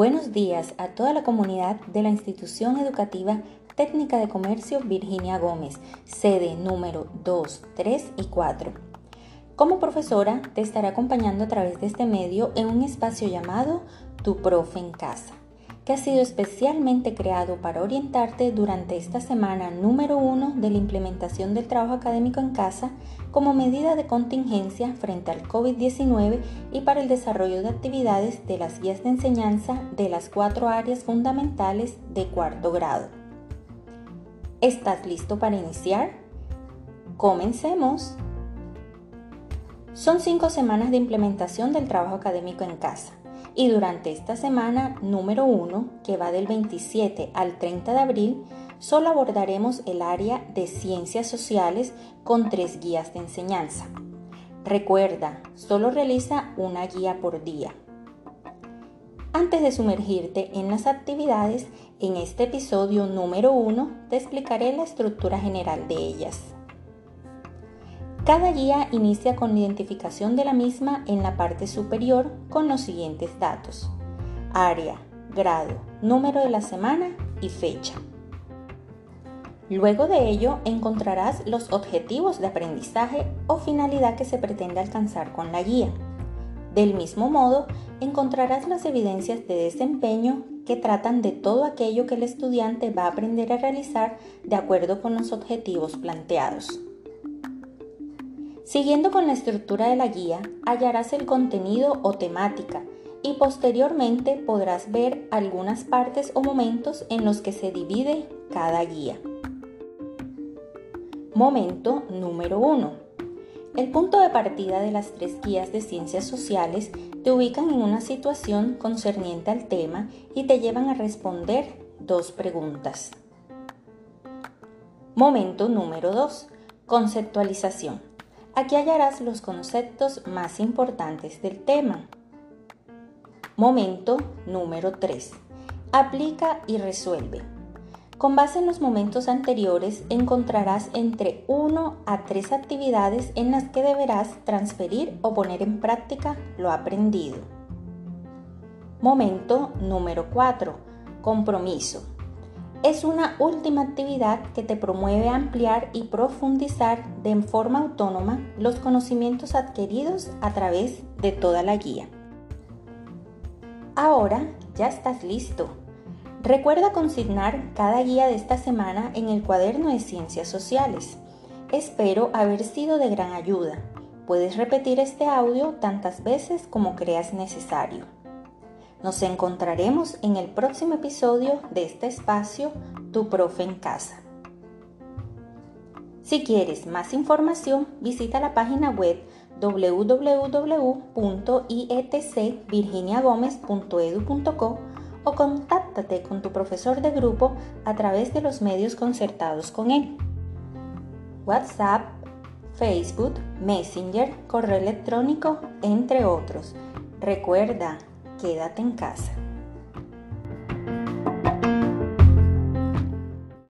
Buenos días a toda la comunidad de la institución educativa Técnica de Comercio Virginia Gómez, sede número 2, 3 y 4. Como profesora te estaré acompañando a través de este medio en un espacio llamado Tu Profe en Casa que ha sido especialmente creado para orientarte durante esta semana número uno de la implementación del trabajo académico en casa como medida de contingencia frente al COVID-19 y para el desarrollo de actividades de las guías de enseñanza de las cuatro áreas fundamentales de cuarto grado. ¿Estás listo para iniciar? Comencemos. Son cinco semanas de implementación del trabajo académico en casa. Y durante esta semana número 1, que va del 27 al 30 de abril, solo abordaremos el área de ciencias sociales con tres guías de enseñanza. Recuerda, solo realiza una guía por día. Antes de sumergirte en las actividades, en este episodio número 1 te explicaré la estructura general de ellas. Cada guía inicia con la identificación de la misma en la parte superior con los siguientes datos. Área, grado, número de la semana y fecha. Luego de ello encontrarás los objetivos de aprendizaje o finalidad que se pretende alcanzar con la guía. Del mismo modo, encontrarás las evidencias de desempeño que tratan de todo aquello que el estudiante va a aprender a realizar de acuerdo con los objetivos planteados. Siguiendo con la estructura de la guía, hallarás el contenido o temática y posteriormente podrás ver algunas partes o momentos en los que se divide cada guía. Momento número 1. El punto de partida de las tres guías de ciencias sociales te ubican en una situación concerniente al tema y te llevan a responder dos preguntas. Momento número 2. Conceptualización. Aquí hallarás los conceptos más importantes del tema. Momento número 3. Aplica y resuelve. Con base en los momentos anteriores encontrarás entre 1 a 3 actividades en las que deberás transferir o poner en práctica lo aprendido. Momento número 4. Compromiso es una última actividad que te promueve ampliar y profundizar de forma autónoma los conocimientos adquiridos a través de toda la guía. Ahora ya estás listo. Recuerda consignar cada guía de esta semana en el cuaderno de ciencias sociales. Espero haber sido de gran ayuda. Puedes repetir este audio tantas veces como creas necesario. Nos encontraremos en el próximo episodio de este espacio Tu Profe en Casa. Si quieres más información, visita la página web www.ietcvirginiagomez.edu.co o contáctate con tu profesor de grupo a través de los medios concertados con él. WhatsApp, Facebook, Messenger, correo electrónico, entre otros. Recuerda, quédate en casa.